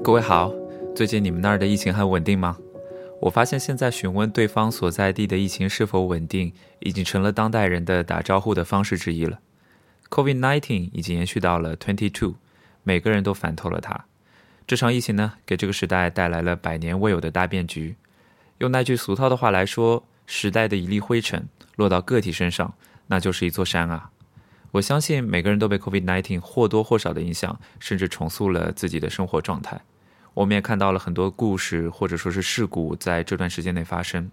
各位好，最近你们那儿的疫情还稳定吗？我发现现在询问对方所在地的疫情是否稳定，已经成了当代人的打招呼的方式之一了。COVID-19 已经延续到了 twenty two，每个人都烦透了它。这场疫情呢，给这个时代带来了百年未有的大变局。用那句俗套的话来说，时代的一粒灰尘落到个体身上，那就是一座山啊！我相信每个人都被 COVID-19 或多或少的影响，甚至重塑了自己的生活状态。我们也看到了很多故事，或者说是事故，在这段时间内发生。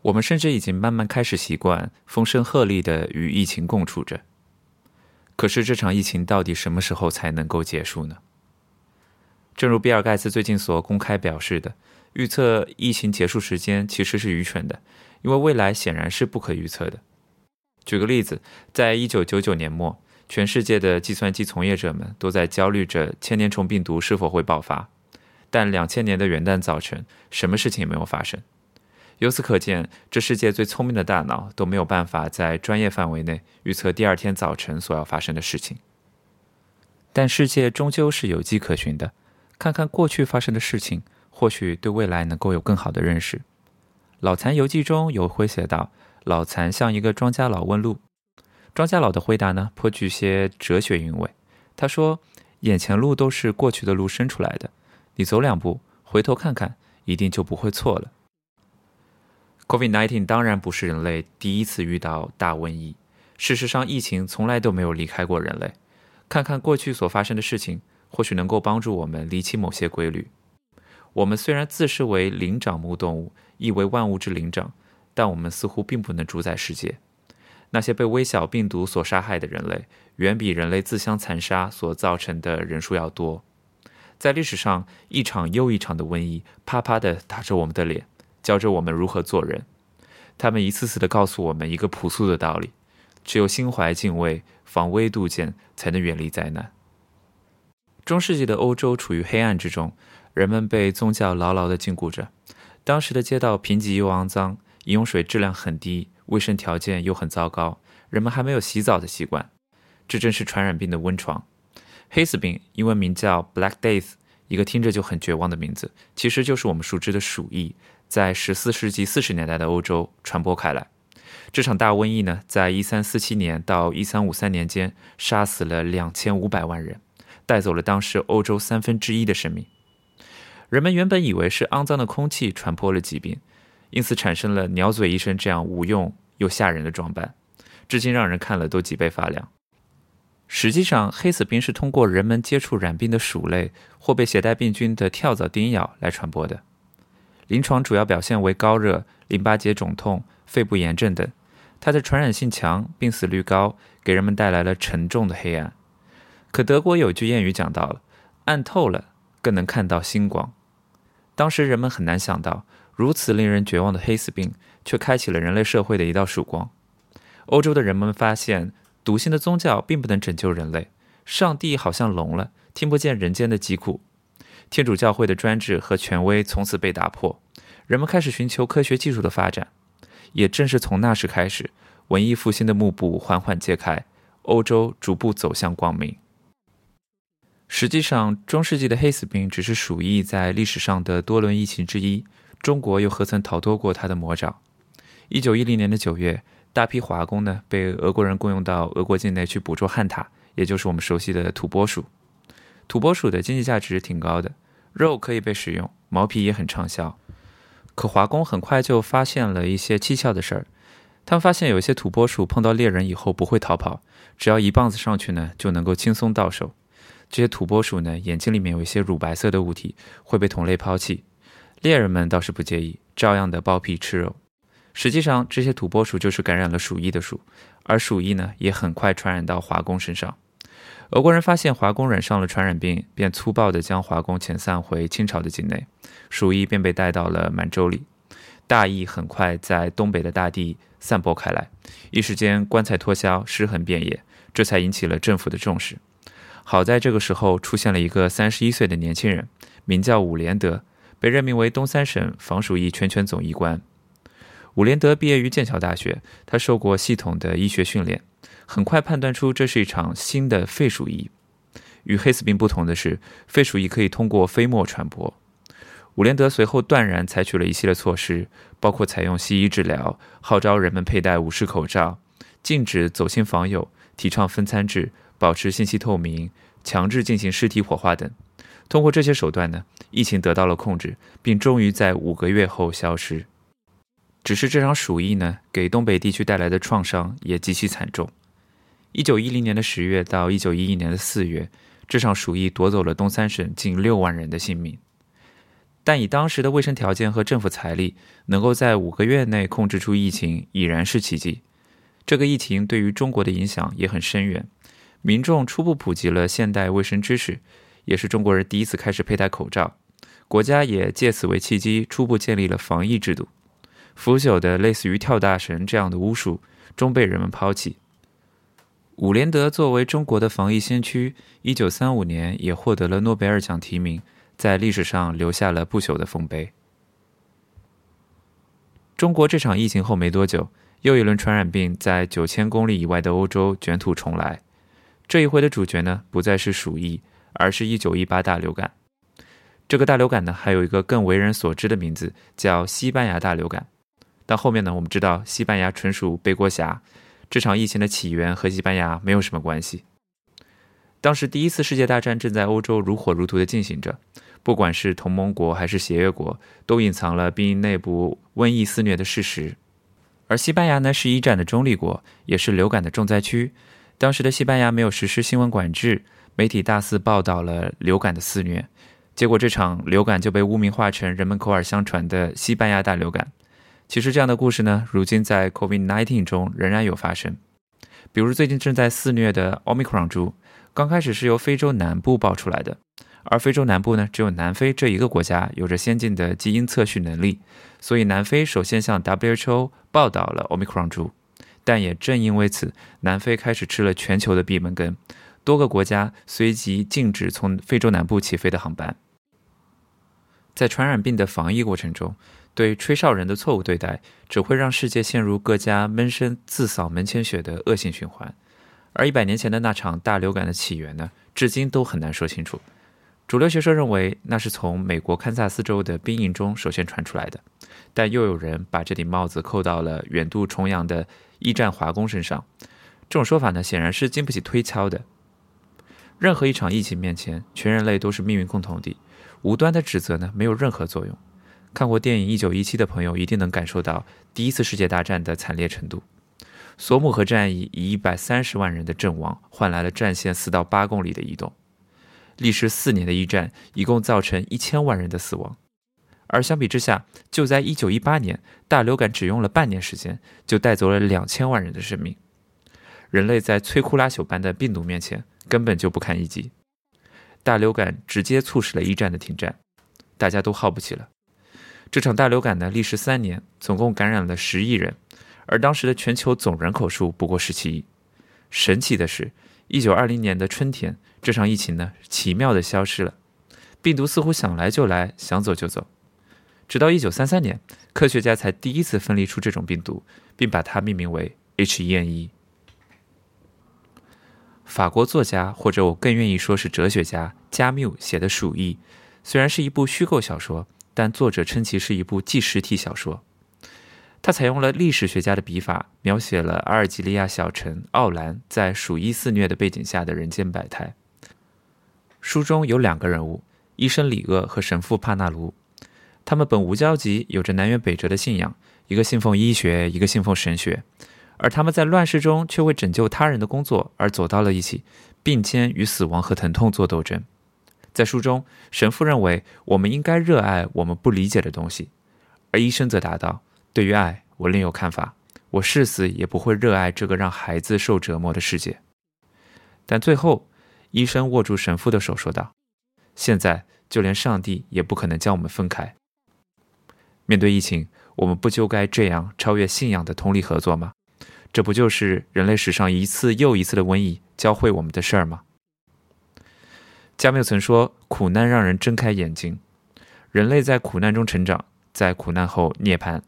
我们甚至已经慢慢开始习惯风声鹤唳的与疫情共处着。可是这场疫情到底什么时候才能够结束呢？正如比尔盖茨最近所公开表示的，预测疫情结束时间其实是愚蠢的，因为未来显然是不可预测的。举个例子，在一九九九年末，全世界的计算机从业者们都在焦虑着千年虫病毒是否会爆发。但两千年的元旦早晨，什么事情也没有发生。由此可见，这世界最聪明的大脑都没有办法在专业范围内预测第二天早晨所要发生的事情。但世界终究是有迹可循的，看看过去发生的事情，或许对未来能够有更好的认识。《老残游记》中有回写道：“老残向一个庄稼佬问路，庄稼佬的回答呢，颇具些哲学韵味。他说：‘眼前路都是过去的路生出来的。’”你走两步，回头看看，一定就不会错了。COVID-19 当然不是人类第一次遇到大瘟疫，事实上，疫情从来都没有离开过人类。看看过去所发生的事情，或许能够帮助我们理清某些规律。我们虽然自视为灵长目动物，亦为万物之灵长，但我们似乎并不能主宰世界。那些被微小病毒所杀害的人类，远比人类自相残杀所造成的人数要多。在历史上，一场又一场的瘟疫啪啪地打着我们的脸，教着我们如何做人。他们一次次地告诉我们一个朴素的道理：只有心怀敬畏、防微杜渐，才能远离灾难。中世纪的欧洲处于黑暗之中，人们被宗教牢牢地禁锢着。当时的街道贫瘠又肮脏，饮用水质量很低，卫生条件又很糟糕，人们还没有洗澡的习惯。这正是传染病的温床。黑死病，英文名叫 Black Death，一个听着就很绝望的名字，其实就是我们熟知的鼠疫，在十四世纪四十年代的欧洲传播开来。这场大瘟疫呢，在一三四七年到一三五三年间，杀死了两千五百万人，带走了当时欧洲三分之一的生命。人们原本以为是肮脏的空气传播了疾病，因此产生了鸟嘴医生这样无用又吓人的装扮，至今让人看了都脊背发凉。实际上，黑死病是通过人们接触染病的鼠类或被携带病菌的跳蚤叮咬来传播的。临床主要表现为高热、淋巴结肿痛、肺部炎症等。它的传染性强，病死率高，给人们带来了沉重的黑暗。可德国有句谚语讲到了：“暗透了，更能看到星光。”当时人们很难想到，如此令人绝望的黑死病，却开启了人类社会的一道曙光。欧洲的人们发现。笃信的宗教并不能拯救人类，上帝好像聋了，听不见人间的疾苦。天主教会的专制和权威从此被打破，人们开始寻求科学技术的发展。也正是从那时开始，文艺复兴的幕布缓缓揭开，欧洲逐步走向光明。实际上，中世纪的黑死病只是鼠疫在历史上的多轮疫情之一，中国又何曾逃脱过它的魔爪？一九一零年的九月。大批华工呢被俄国人雇佣到俄国境内去捕捉旱獭，也就是我们熟悉的土拨鼠。土拨鼠的经济价值挺高的，肉可以被食用，毛皮也很畅销。可华工很快就发现了一些蹊跷的事儿，他们发现有一些土拨鼠碰到猎人以后不会逃跑，只要一棒子上去呢就能够轻松到手。这些土拨鼠呢眼睛里面有一些乳白色的物体，会被同类抛弃，猎人们倒是不介意，照样的剥皮吃肉。实际上，这些土拨鼠就是感染了鼠疫的鼠，而鼠疫呢，也很快传染到华工身上。俄国人发现华工染上了传染病，便粗暴地将华工遣散回清朝的境内，鼠疫便被带到了满洲里。大疫很快在东北的大地散播开来，一时间棺材脱销，尸横遍野，这才引起了政府的重视。好在这个时候出现了一个三十一岁的年轻人，名叫伍连德，被任命为东三省防鼠疫全权总医官。伍连德毕业于剑桥大学，他受过系统的医学训练，很快判断出这是一场新的肺鼠疫。与黑死病不同的是，肺鼠疫可以通过飞沫传播。伍连德随后断然采取了一系列措施，包括采用西医治疗、号召人们佩戴五式口罩、禁止走亲访友、提倡分餐制、保持信息透明、强制进行尸体火化等。通过这些手段呢，疫情得到了控制，并终于在五个月后消失。只是这场鼠疫呢，给东北地区带来的创伤也极其惨重。一九一零年的十月到一九一一年的四月。这场鼠疫夺走了东三省近六万人的性命，但以当时的卫生条件和政府财力，能够在五个月内控制住疫情已然是奇迹。这个疫情对于中国的影响也很深远，民众初步普及了现代卫生知识，也是中国人第一次开始佩戴口罩，国家也借此为契机，初步建立了防疫制度。腐朽的类似于跳大神这样的巫术，终被人们抛弃。伍连德作为中国的防疫先驱，一九三五年也获得了诺贝尔奖提名，在历史上留下了不朽的丰碑。中国这场疫情后没多久，又一轮传染病在九千公里以外的欧洲卷土重来。这一回的主角呢，不再是鼠疫，而是一九一八大流感。这个大流感呢，还有一个更为人所知的名字，叫西班牙大流感。但后面呢，我们知道西班牙纯属背锅侠。这场疫情的起源和西班牙没有什么关系。当时第一次世界大战正在欧洲如火如荼地进行着，不管是同盟国还是协约国，都隐藏了兵营内部瘟疫肆虐的事实。而西班牙呢，是一战的中立国，也是流感的重灾区。当时的西班牙没有实施新闻管制，媒体大肆报道了流感的肆虐，结果这场流感就被污名化成人们口耳相传的西班牙大流感。其实这样的故事呢，如今在 COVID-19 中仍然有发生。比如最近正在肆虐的 Omicron 株，刚开始是由非洲南部爆出来的，而非洲南部呢，只有南非这一个国家有着先进的基因测序能力，所以南非首先向 WHO 报道了 Omicron 株。但也正因为此，南非开始吃了全球的闭门羹，多个国家随即禁止从非洲南部起飞的航班。在传染病的防疫过程中，对吹哨人的错误对待，只会让世界陷入各家闷声自扫门前雪的恶性循环。而一百年前的那场大流感的起源呢，至今都很难说清楚。主流学说认为那是从美国堪萨斯州的兵营中首先传出来的，但又有人把这顶帽子扣到了远渡重洋的一战华工身上。这种说法呢，显然是经不起推敲的。任何一场疫情面前，全人类都是命运共同体，无端的指责呢，没有任何作用。看过电影《一九一七》的朋友一定能感受到第一次世界大战的惨烈程度。索姆河战役以一百三十万人的阵亡，换来了战线四到八公里的移动。历时四年的一战，一共造成一千万人的死亡。而相比之下，就在一九一八年，大流感只用了半年时间，就带走了两千万人的生命。人类在摧枯拉朽般的病毒面前，根本就不堪一击。大流感直接促使了一战的停战，大家都耗不起了。这场大流感呢，历时三年，总共感染了十亿人，而当时的全球总人口数不过十七亿。神奇的是，一九二零年的春天，这场疫情呢，奇妙的消失了，病毒似乎想来就来，想走就走。直到一九三三年，科学家才第一次分离出这种病毒，并把它命名为 H1N1。法国作家，或者我更愿意说是哲学家加缪写的《鼠疫》，虽然是一部虚构小说。但作者称其是一部纪实体小说，他采用了历史学家的笔法，描写了阿尔及利亚小城奥兰在鼠疫肆虐的背景下的人间百态。书中有两个人物，医生里厄和神父帕纳卢，他们本无交集，有着南辕北辙的信仰，一个信奉医学，一个信奉神学，而他们在乱世中却为拯救他人的工作而走到了一起，并肩与死亡和疼痛做斗争。在书中，神父认为我们应该热爱我们不理解的东西，而医生则答道：“对于爱，我另有看法。我誓死也不会热爱这个让孩子受折磨的世界。”但最后，医生握住神父的手说道：“现在，就连上帝也不可能将我们分开。”面对疫情，我们不就该这样超越信仰的通力合作吗？这不就是人类史上一次又一次的瘟疫教会我们的事儿吗？加缪曾说：“苦难让人睁开眼睛，人类在苦难中成长，在苦难后涅槃。”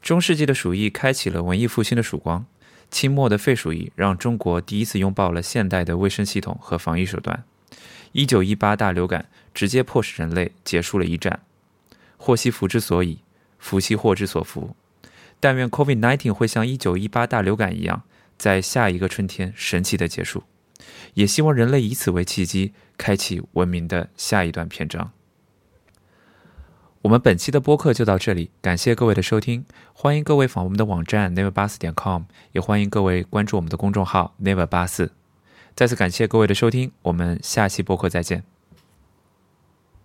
中世纪的鼠疫开启了文艺复兴的曙光，清末的肺鼠疫让中国第一次拥抱了现代的卫生系统和防疫手段。一九一八大流感直接迫使人类结束了一战。祸兮福之所以，福兮祸之所伏。但愿 COVID-19 会像一九一八大流感一样，在下一个春天神奇的结束。也希望人类以此为契机，开启文明的下一段篇章。我们本期的播客就到这里，感谢各位的收听，欢迎各位访问我们的网站 never 八四点 com，也欢迎各位关注我们的公众号 never 八四。再次感谢各位的收听，我们下期播客再见。